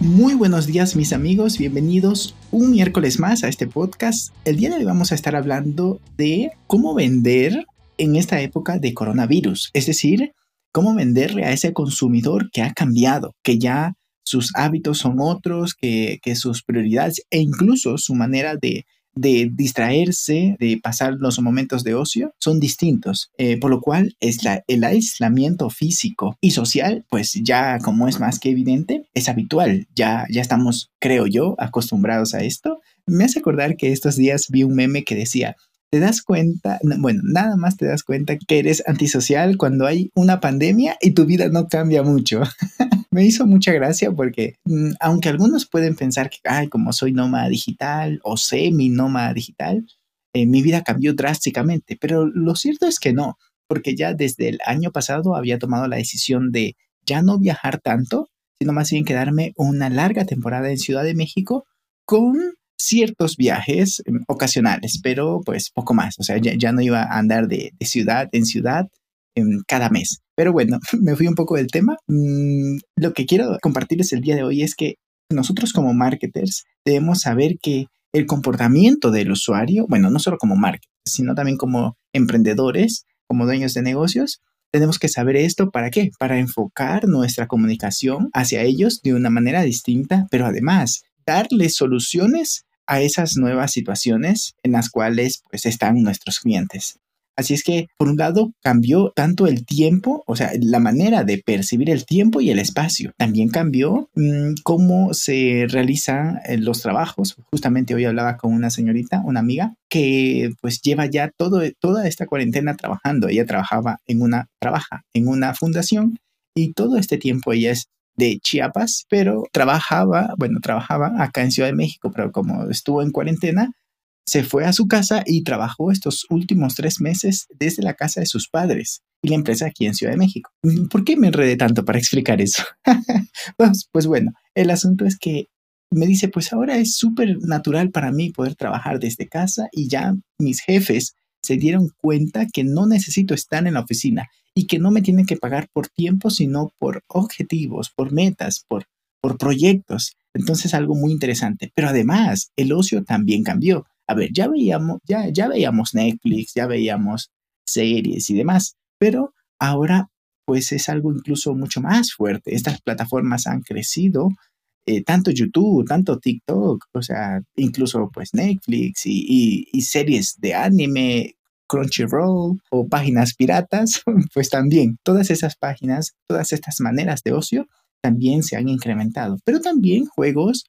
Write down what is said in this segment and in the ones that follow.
Muy buenos días mis amigos, bienvenidos un miércoles más a este podcast. El día de hoy vamos a estar hablando de cómo vender en esta época de coronavirus, es decir, cómo venderle a ese consumidor que ha cambiado, que ya sus hábitos son otros, que, que sus prioridades e incluso su manera de de distraerse, de pasar los momentos de ocio, son distintos, eh, por lo cual es el aislamiento físico y social, pues ya como es más que evidente, es habitual, ya, ya estamos, creo yo, acostumbrados a esto. Me hace acordar que estos días vi un meme que decía, te das cuenta, bueno, nada más te das cuenta que eres antisocial cuando hay una pandemia y tu vida no cambia mucho. me hizo mucha gracia porque mm, aunque algunos pueden pensar que, ay, como soy nómada digital o semi nómada digital, eh, mi vida cambió drásticamente, pero lo cierto es que no, porque ya desde el año pasado había tomado la decisión de ya no viajar tanto, sino más bien quedarme una larga temporada en Ciudad de México con ciertos viajes em, ocasionales, pero pues poco más, o sea, ya, no iba a andar de, de ciudad en ciudad em, cada mes. Pero bueno, me fui un poco del tema. Mm, lo que quiero compartirles el día de hoy es que nosotros como marketers debemos saber que el comportamiento del usuario, bueno, no solo como marketers, sino también como emprendedores, como dueños de negocios, tenemos que saber esto para qué? Para enfocar nuestra comunicación hacia ellos de una manera distinta, pero además darles soluciones a esas nuevas situaciones en las cuales pues están nuestros clientes. Así es que, por un lado, cambió tanto el tiempo, o sea, la manera de percibir el tiempo y el espacio. También cambió mm, cómo se realizan eh, los trabajos. Justamente hoy hablaba con una señorita, una amiga, que pues lleva ya todo, toda esta cuarentena trabajando. Ella trabajaba en una, trabaja en una fundación y todo este tiempo ella es de Chiapas, pero trabajaba, bueno, trabajaba acá en Ciudad de México, pero como estuvo en cuarentena, se fue a su casa y trabajó estos últimos tres meses desde la casa de sus padres y la empresa aquí en Ciudad de México. Mm, ¿Por qué me enredé tanto para explicar eso? pues, pues bueno, el asunto es que me dice, pues ahora es súper natural para mí poder trabajar desde casa y ya mis jefes se dieron cuenta que no necesito estar en la oficina y que no me tienen que pagar por tiempo, sino por objetivos, por metas, por, por proyectos. Entonces algo muy interesante. Pero además, el ocio también cambió. A ver, ya veíamos, ya, ya veíamos Netflix, ya veíamos series y demás, pero ahora pues es algo incluso mucho más fuerte. Estas plataformas han crecido, eh, tanto YouTube, tanto TikTok, o sea, incluso pues Netflix y, y series de anime, Crunchyroll o páginas piratas, pues también todas esas páginas, todas estas maneras de ocio también se han incrementado, pero también juegos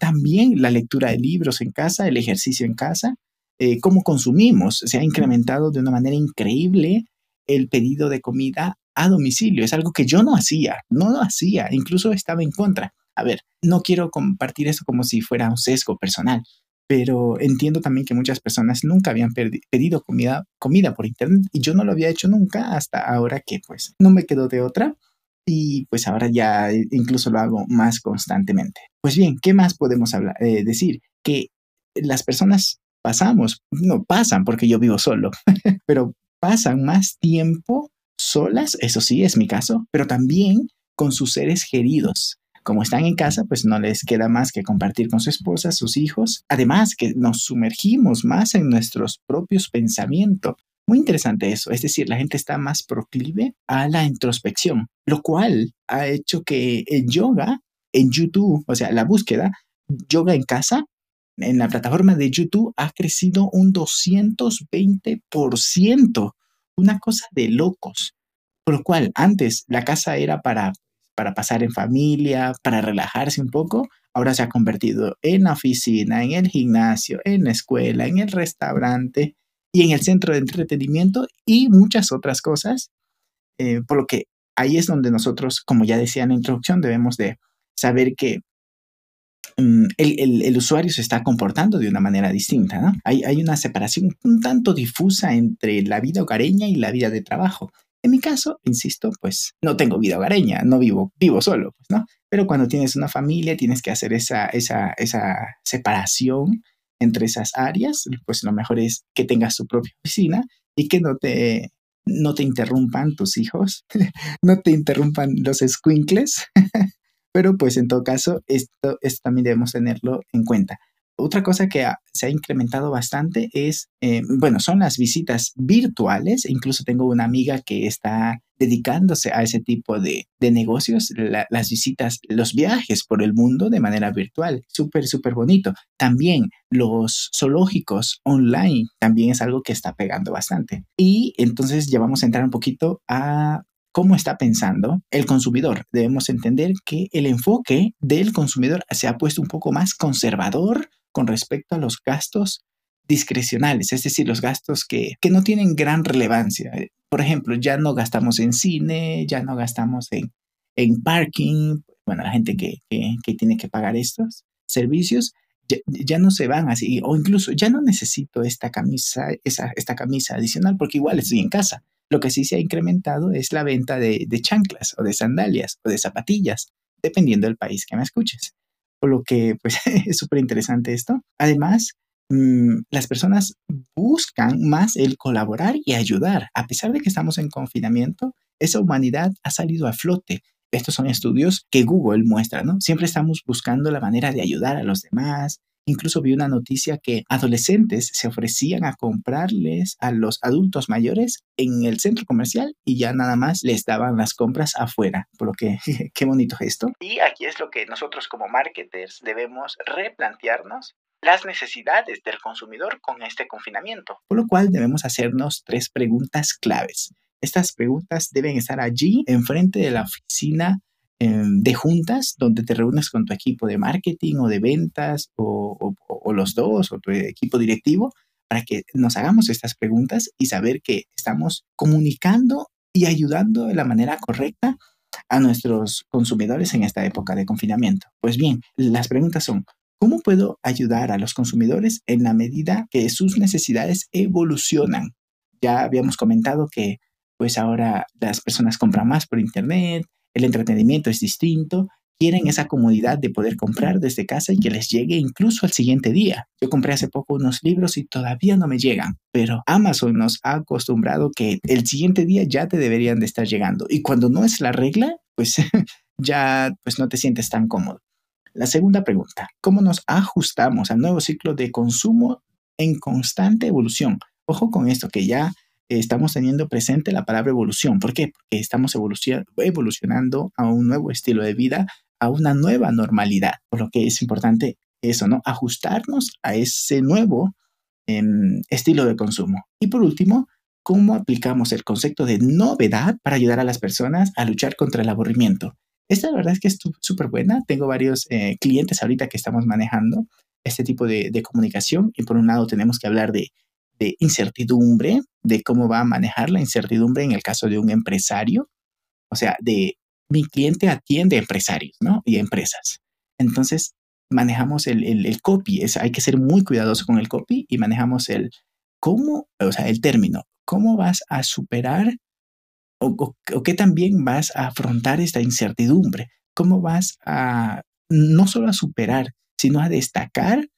también la lectura de libros en casa, el ejercicio en casa, eh, cómo consumimos. Se ha incrementado de una manera increíble el pedido de comida a domicilio. Es algo que yo no hacía, no lo hacía, incluso estaba en contra. A ver, no quiero compartir eso como si fuera un sesgo personal, pero entiendo también que muchas personas nunca habían pedido comida, comida por internet y yo no lo había hecho nunca hasta ahora que pues no me quedo de otra y pues ahora ya incluso lo hago más constantemente. Pues bien, ¿qué más podemos eh, decir? Que las personas pasamos, no pasan porque yo vivo solo, pero pasan más tiempo solas, eso sí es mi caso, pero también con sus seres queridos. Como están en casa, pues no les queda más que compartir con su esposa, sus hijos. Además, que nos sumergimos más en nuestros propios pensamientos, muy interesante eso, es decir, la gente está más proclive a la introspección, lo cual ha hecho que el yoga en YouTube, o sea, la búsqueda, yoga en casa, en la plataforma de YouTube ha crecido un 220%, una cosa de locos. Por lo cual, antes la casa era para, para pasar en familia, para relajarse un poco, ahora se ha convertido en la oficina, en el gimnasio, en la escuela, en el restaurante, y en el centro de entretenimiento y muchas otras cosas. Eh, por lo que ahí es donde nosotros, como ya decía en la introducción, debemos de saber que mm, el, usuario se está comportando de una manera distinta, ¿no? Hay, hay una separación un tanto difusa entre la vida hogareña y la vida de trabajo. En mi caso, insisto, pues no tengo vida hogareña, no vivo, vivo solo, pues, ¿no? Pero cuando tienes una familia, tienes que hacer esa, esa, esa separación entre esas áreas, pues lo mejor es que tengas tu propia oficina y que no te, no te interrumpan tus hijos, no te interrumpan los squinkles, pero pues en todo caso, esto, esto también debemos tenerlo en cuenta. Otra cosa que se ha incrementado bastante es, eh, bueno, son las visitas virtuales. Incluso tengo una amiga que está dedicándose a ese tipo de, negocios, las visitas, los viajes por el mundo de manera virtual. Súper, súper bonito. También los zoológicos online también es algo que está pegando bastante. Y entonces ya vamos a entrar un poquito a cómo está pensando el consumidor. Debemos entender que el enfoque del consumidor se ha puesto un poco más conservador con respecto a los gastos discrecionales, es decir, los gastos que, no tienen gran relevancia. Por ejemplo, ya no gastamos en cine, ya no gastamos en, en parking, bueno, la gente que, tiene que pagar estos servicios, ya, no se van así, o incluso ya no necesito esta camisa, esta camisa adicional porque igual estoy en casa. Lo que sí se ha incrementado es la venta de, de chanclas o de sandalias o de zapatillas, dependiendo del país que me escuches por lo que pues es súper interesante esto. Además, mm, las personas buscan más el colaborar y ayudar. A pesar de que estamos en confinamiento, esa humanidad ha salido a flote. Estos son estudios que Google muestra, ¿no? Siempre estamos buscando la manera de ayudar a los demás, Incluso vi una noticia que adolescentes se ofrecían a comprarles a los adultos mayores en el centro comercial y ya nada más les daban las compras afuera. Por lo que, qué bonito gesto. Y aquí es lo que nosotros como marketers debemos replantearnos las necesidades del consumidor con este confinamiento. Por lo cual debemos hacernos tres preguntas claves. Estas preguntas deben estar allí enfrente de la oficina de juntas donde te reúnes con tu equipo de marketing o de ventas o, los dos o tu equipo directivo para que nos hagamos estas preguntas y saber que estamos comunicando y ayudando de la manera correcta a nuestros consumidores en esta época de confinamiento. Pues bien, las preguntas son, ¿cómo puedo ayudar a los consumidores en la medida que sus necesidades evolucionan? Ya habíamos comentado que pues ahora las personas compran más por internet, el entretenimiento es distinto, quieren esa comodidad de poder comprar desde casa y que les llegue incluso al siguiente día. Yo compré hace poco unos libros y todavía no me llegan, pero Amazon nos ha acostumbrado que el siguiente día ya te deberían de estar llegando y cuando no es la regla, pues ya pues no te sientes tan cómodo. La segunda pregunta, ¿cómo nos ajustamos al nuevo ciclo de consumo en constante evolución? Ojo con esto que ya estamos teniendo presente la palabra evolución. ¿Por qué? Porque estamos evolucionando a un nuevo estilo de vida, a una nueva normalidad, por lo que es importante eso, ¿no? Ajustarnos a ese nuevo em, estilo de consumo. Y por último, ¿cómo aplicamos el concepto de novedad para ayudar a las personas a luchar contra el aburrimiento? Esta la verdad es que es súper buena. Tengo varios eh, clientes ahorita que estamos manejando este tipo de comunicación y por un lado tenemos que hablar de de incertidumbre, de cómo va a manejar la incertidumbre en el caso de un empresario. O sea, de mi cliente atiende empresarios, ¿no? Y empresas. Entonces, manejamos el, el, copy, es, hay que ser muy cuidadoso con el copy y manejamos el cómo, o sea, el término, cómo vas a superar o, o, qué también vas a afrontar esta incertidumbre, cómo vas a no solo a superar, sino a destacar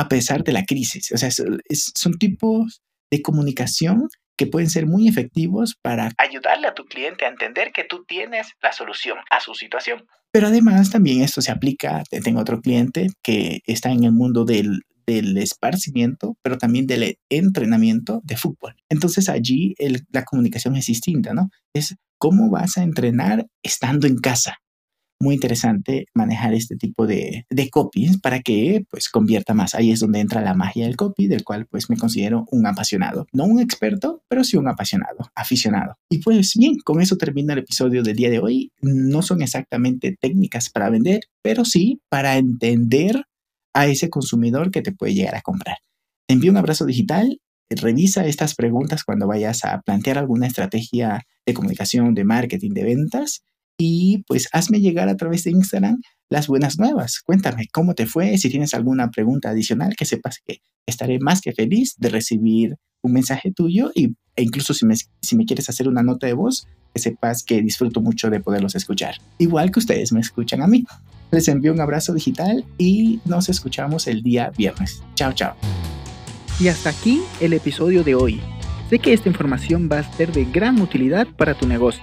a pesar de la crisis. O sea, son tipos de comunicación que pueden ser muy efectivos para ayudarle a tu cliente a entender que tú tienes la solución a su situación. Pero además también esto se aplica, tengo otro cliente que está en el mundo del, del esparcimiento, pero también del entrenamiento de fútbol. Entonces allí la comunicación es distinta, ¿no? Es cómo vas a entrenar estando en casa muy interesante manejar este tipo de, de copies para que pues convierta más. Ahí es donde entra la magia del copy, del cual pues me considero un apasionado. No un experto, pero sí un apasionado, aficionado. Y pues bien, con eso termina el episodio del día de hoy. No son exactamente técnicas para vender, pero sí para entender a ese consumidor que te puede llegar a comprar. Te envío un abrazo digital. Revisa estas preguntas cuando vayas a plantear alguna estrategia de comunicación, de marketing, de ventas y pues hazme llegar a través de Instagram las buenas nuevas. Cuéntame cómo te fue, si tienes alguna pregunta adicional, que sepas que estaré más que feliz de recibir un mensaje tuyo y, e incluso si me, si me quieres hacer una nota de voz, que sepas que disfruto mucho de poderlos escuchar. Igual que ustedes me escuchan a mí. Les envío un abrazo digital y nos escuchamos el día viernes. Chao, chao. Y hasta aquí el episodio de hoy. Sé que esta información va a ser de gran utilidad para tu negocio,